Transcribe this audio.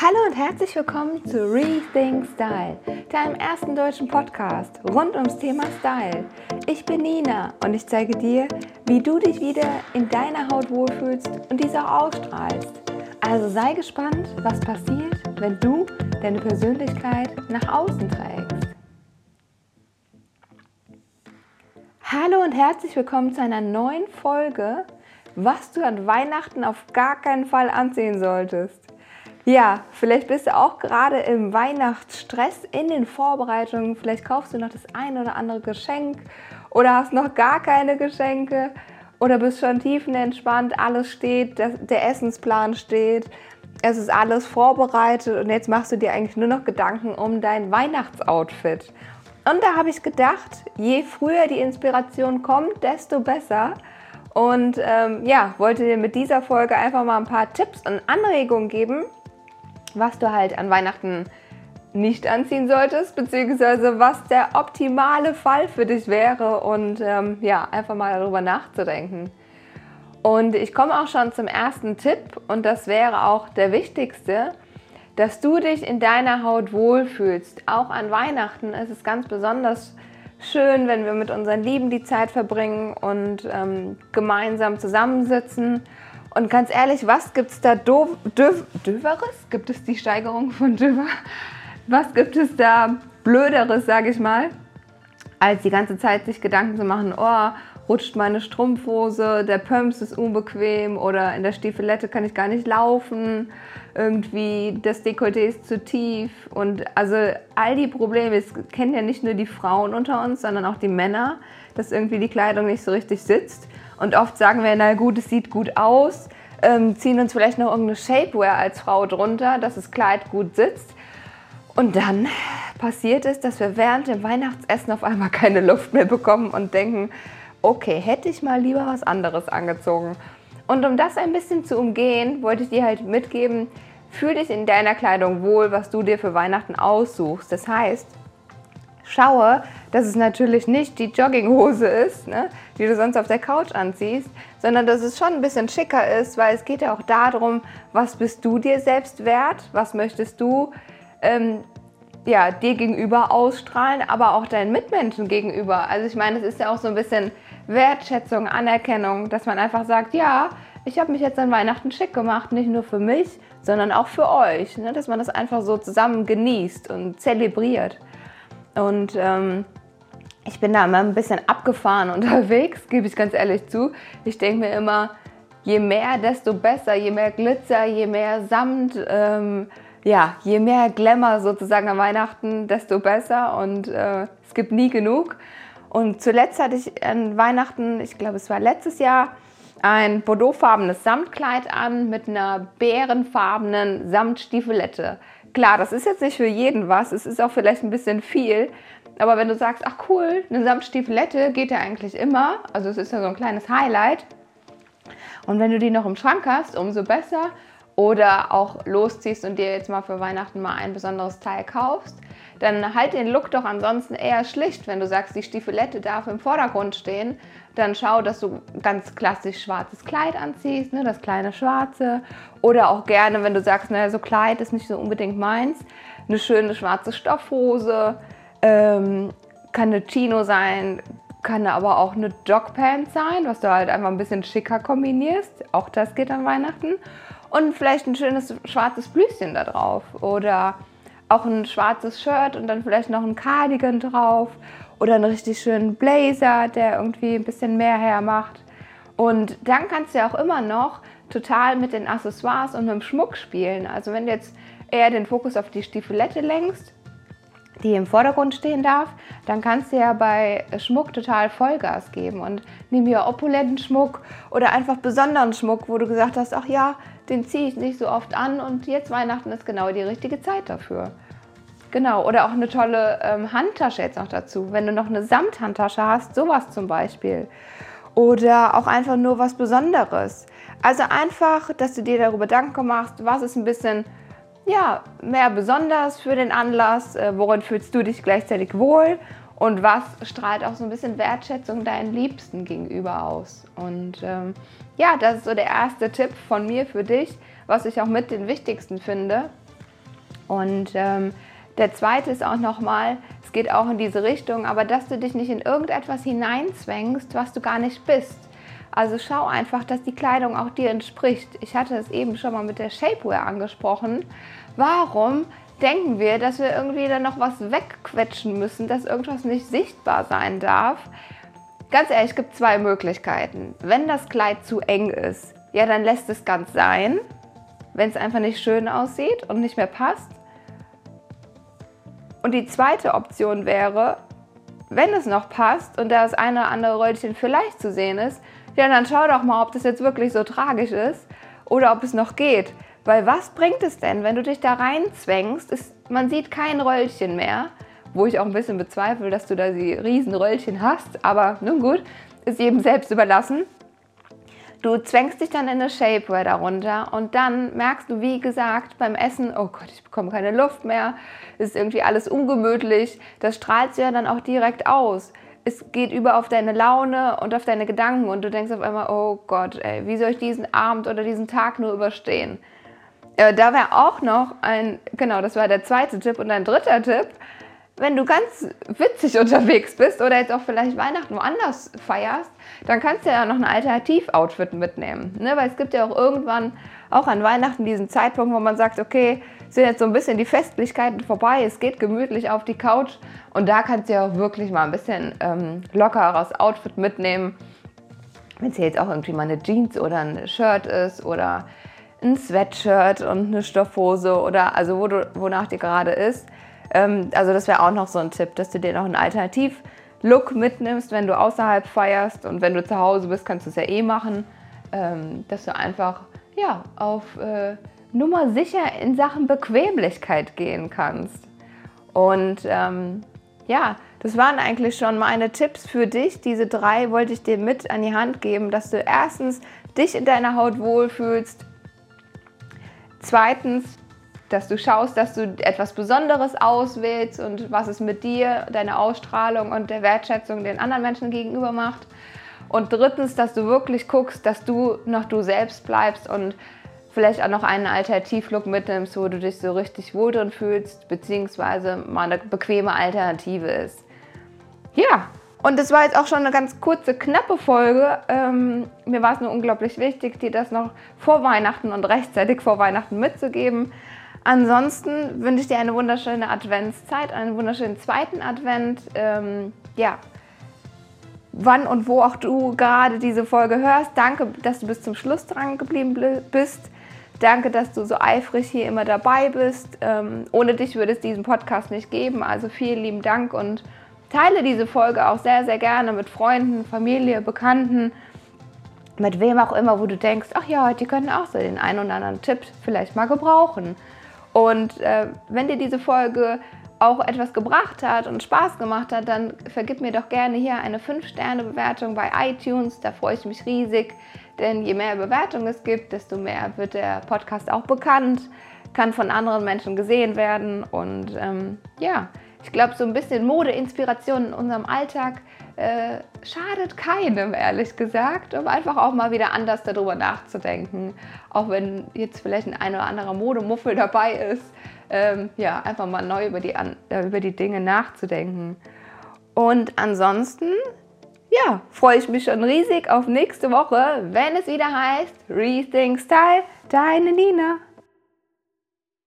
Hallo und herzlich willkommen zu Rethink Style, deinem ersten deutschen Podcast rund ums Thema Style. Ich bin Nina und ich zeige dir, wie du dich wieder in deiner Haut wohlfühlst und diese auch ausstrahlst. Also sei gespannt, was passiert, wenn du deine Persönlichkeit nach außen trägst. Hallo und herzlich willkommen zu einer neuen Folge, was du an Weihnachten auf gar keinen Fall anziehen solltest. Ja, vielleicht bist du auch gerade im Weihnachtsstress in den Vorbereitungen. Vielleicht kaufst du noch das ein oder andere Geschenk oder hast noch gar keine Geschenke oder bist schon tiefenentspannt. Alles steht, der Essensplan steht. Es ist alles vorbereitet und jetzt machst du dir eigentlich nur noch Gedanken um dein Weihnachtsoutfit. Und da habe ich gedacht, je früher die Inspiration kommt, desto besser. Und ähm, ja, wollte dir mit dieser Folge einfach mal ein paar Tipps und Anregungen geben, was du halt an Weihnachten nicht anziehen solltest, beziehungsweise was der optimale Fall für dich wäre und ähm, ja, einfach mal darüber nachzudenken. Und ich komme auch schon zum ersten Tipp und das wäre auch der wichtigste, dass du dich in deiner Haut wohlfühlst. Auch an Weihnachten ist es ganz besonders schön, wenn wir mit unseren Lieben die Zeit verbringen und ähm, gemeinsam zusammensitzen und ganz ehrlich, was gibt es da Döveres? Gibt es die Steigerung von Döver? Was gibt es da Blöderes, sage ich mal, als die ganze Zeit sich Gedanken zu machen, oh, rutscht meine Strumpfhose, der Pumps ist unbequem oder in der Stiefelette kann ich gar nicht laufen, irgendwie das Dekolleté ist zu tief und also all die Probleme, es kennen ja nicht nur die Frauen unter uns, sondern auch die Männer, dass irgendwie die Kleidung nicht so richtig sitzt. Und oft sagen wir, na gut, es sieht gut aus, ähm, ziehen uns vielleicht noch irgendeine Shapewear als Frau drunter, dass das Kleid gut sitzt. Und dann passiert es, dass wir während dem Weihnachtsessen auf einmal keine Luft mehr bekommen und denken, okay, hätte ich mal lieber was anderes angezogen. Und um das ein bisschen zu umgehen, wollte ich dir halt mitgeben, fühl dich in deiner Kleidung wohl, was du dir für Weihnachten aussuchst. Das heißt, schaue, dass es natürlich nicht die Jogginghose ist, ne, die du sonst auf der Couch anziehst, sondern dass es schon ein bisschen schicker ist, weil es geht ja auch darum, was bist du dir selbst wert, was möchtest du ähm, ja, dir gegenüber ausstrahlen, aber auch deinen Mitmenschen gegenüber. Also ich meine, es ist ja auch so ein bisschen Wertschätzung, Anerkennung, dass man einfach sagt, ja, ich habe mich jetzt an Weihnachten schick gemacht, nicht nur für mich, sondern auch für euch, ne? dass man das einfach so zusammen genießt und zelebriert. Und ähm, ich bin da immer ein bisschen abgefahren unterwegs, gebe ich ganz ehrlich zu. Ich denke mir immer, je mehr, desto besser, je mehr Glitzer, je mehr Samt, ähm, ja, je mehr Glamour sozusagen an Weihnachten, desto besser. Und äh, es gibt nie genug. Und zuletzt hatte ich an Weihnachten, ich glaube, es war letztes Jahr, ein bordeauxfarbenes Samtkleid an mit einer bärenfarbenen Samtstiefelette. Klar, das ist jetzt nicht für jeden was, es ist auch vielleicht ein bisschen viel, aber wenn du sagst, ach cool, eine Samtstiefelette geht ja eigentlich immer, also es ist ja so ein kleines Highlight. Und wenn du die noch im Schrank hast, umso besser. Oder auch losziehst und dir jetzt mal für Weihnachten mal ein besonderes Teil kaufst, dann halt den Look doch ansonsten eher schlicht. Wenn du sagst, die Stiefelette darf im Vordergrund stehen, dann schau, dass du ganz klassisch schwarzes Kleid anziehst, ne, das kleine schwarze. Oder auch gerne, wenn du sagst, naja, so Kleid ist nicht so unbedingt meins, eine schöne schwarze Stoffhose ähm, kann eine Chino sein, kann aber auch eine Jogpants sein, was du halt einfach ein bisschen schicker kombinierst. Auch das geht an Weihnachten. Und vielleicht ein schönes schwarzes Blüschen da drauf. Oder auch ein schwarzes Shirt und dann vielleicht noch ein Cardigan drauf. Oder einen richtig schönen Blazer, der irgendwie ein bisschen mehr hermacht. Und dann kannst du ja auch immer noch total mit den Accessoires und mit dem Schmuck spielen. Also wenn du jetzt eher den Fokus auf die Stiefelette lenkst, die im Vordergrund stehen darf, dann kannst du ja bei Schmuck total Vollgas geben und nimm hier opulenten Schmuck oder einfach besonderen Schmuck, wo du gesagt hast, ach ja, den ziehe ich nicht so oft an und jetzt Weihnachten ist genau die richtige Zeit dafür. Genau, oder auch eine tolle ähm, Handtasche jetzt noch dazu. Wenn du noch eine Samthandtasche hast, sowas zum Beispiel. Oder auch einfach nur was Besonderes. Also einfach, dass du dir darüber Gedanken machst, was ist ein bisschen ja, mehr besonders für den Anlass, äh, worin fühlst du dich gleichzeitig wohl und was strahlt auch so ein bisschen Wertschätzung deinen Liebsten gegenüber aus. Und ähm, ja, das ist so der erste Tipp von mir für dich, was ich auch mit den wichtigsten finde. Und ähm, der zweite ist auch nochmal, es geht auch in diese Richtung, aber dass du dich nicht in irgendetwas hineinzwängst, was du gar nicht bist. Also schau einfach, dass die Kleidung auch dir entspricht. Ich hatte es eben schon mal mit der Shapewear angesprochen. Warum denken wir, dass wir irgendwie dann noch was wegquetschen müssen, dass irgendwas nicht sichtbar sein darf? Ganz ehrlich, es gibt zwei Möglichkeiten. Wenn das Kleid zu eng ist, ja, dann lässt es ganz sein, wenn es einfach nicht schön aussieht und nicht mehr passt. Und die zweite Option wäre, wenn es noch passt und da das eine oder andere Röllchen vielleicht zu sehen ist, ja, dann schau doch mal, ob das jetzt wirklich so tragisch ist oder ob es noch geht. Weil was bringt es denn, wenn du dich da reinzwängst? Ist, man sieht kein Röllchen mehr, wo ich auch ein bisschen bezweifle, dass du da die riesen Röllchen hast. Aber nun gut, ist jedem selbst überlassen. Du zwängst dich dann in eine Shapewear darunter und dann merkst du, wie gesagt, beim Essen, oh Gott, ich bekomme keine Luft mehr, ist irgendwie alles ungemütlich. Das strahlst du ja dann auch direkt aus es geht über auf deine Laune und auf deine Gedanken und du denkst auf einmal, oh Gott, ey, wie soll ich diesen Abend oder diesen Tag nur überstehen? Äh, da wäre auch noch ein, genau, das war der zweite Tipp und ein dritter Tipp, wenn du ganz witzig unterwegs bist oder jetzt auch vielleicht Weihnachten woanders feierst, dann kannst du ja noch ein Alternativ-Outfit mitnehmen. Ne? Weil es gibt ja auch irgendwann, auch an Weihnachten, diesen Zeitpunkt, wo man sagt, okay, sind jetzt so ein bisschen die Festlichkeiten vorbei, es geht gemütlich auf die Couch und da kannst du ja auch wirklich mal ein bisschen ähm, lockeres Outfit mitnehmen. Wenn es jetzt auch irgendwie mal eine Jeans oder ein Shirt ist oder ein Sweatshirt und eine Stoffhose oder also wo du, wonach dir gerade ist. Ähm, also das wäre auch noch so ein Tipp, dass du dir noch einen Alternativ-Look mitnimmst, wenn du außerhalb feierst und wenn du zu Hause bist, kannst du es ja eh machen, ähm, dass du einfach ja auf äh, Nummer sicher in Sachen Bequemlichkeit gehen kannst. Und ähm, ja, das waren eigentlich schon meine Tipps für dich. Diese drei wollte ich dir mit an die Hand geben, dass du erstens dich in deiner Haut wohlfühlst, zweitens, dass du schaust, dass du etwas Besonderes auswählst und was es mit dir, deiner Ausstrahlung und der Wertschätzung den anderen Menschen gegenüber macht. Und drittens, dass du wirklich guckst, dass du noch du selbst bleibst und vielleicht auch noch einen Alternativlook mitnimmst, wo du dich so richtig wohl drin fühlst, beziehungsweise mal eine bequeme Alternative ist. Ja, und das war jetzt auch schon eine ganz kurze, knappe Folge. Ähm, mir war es nur unglaublich wichtig, dir das noch vor Weihnachten und rechtzeitig vor Weihnachten mitzugeben. Ansonsten wünsche ich dir eine wunderschöne Adventszeit, einen wunderschönen zweiten Advent. Ähm, ja, wann und wo auch du gerade diese Folge hörst. Danke, dass du bis zum Schluss dran geblieben bist. Danke, dass du so eifrig hier immer dabei bist. Ähm, ohne dich würde es diesen Podcast nicht geben. Also vielen lieben Dank und teile diese Folge auch sehr, sehr gerne mit Freunden, Familie, Bekannten, mit wem auch immer, wo du denkst, ach ja, die können auch so den einen oder anderen Tipp vielleicht mal gebrauchen. Und äh, wenn dir diese Folge auch etwas gebracht hat und Spaß gemacht hat, dann vergib mir doch gerne hier eine 5-Sterne-Bewertung bei iTunes. Da freue ich mich riesig. Denn je mehr Bewertungen es gibt, desto mehr wird der Podcast auch bekannt, kann von anderen Menschen gesehen werden. Und ähm, ja, ich glaube, so ein bisschen Modeinspiration in unserem Alltag äh, schadet keinem, ehrlich gesagt, um einfach auch mal wieder anders darüber nachzudenken. Auch wenn jetzt vielleicht ein, ein oder anderer Modemuffel dabei ist. Ähm, ja, einfach mal neu über die, äh, über die Dinge nachzudenken. Und ansonsten ja, freue ich mich schon riesig auf nächste Woche, wenn es wieder heißt Rethink Style, deine Nina.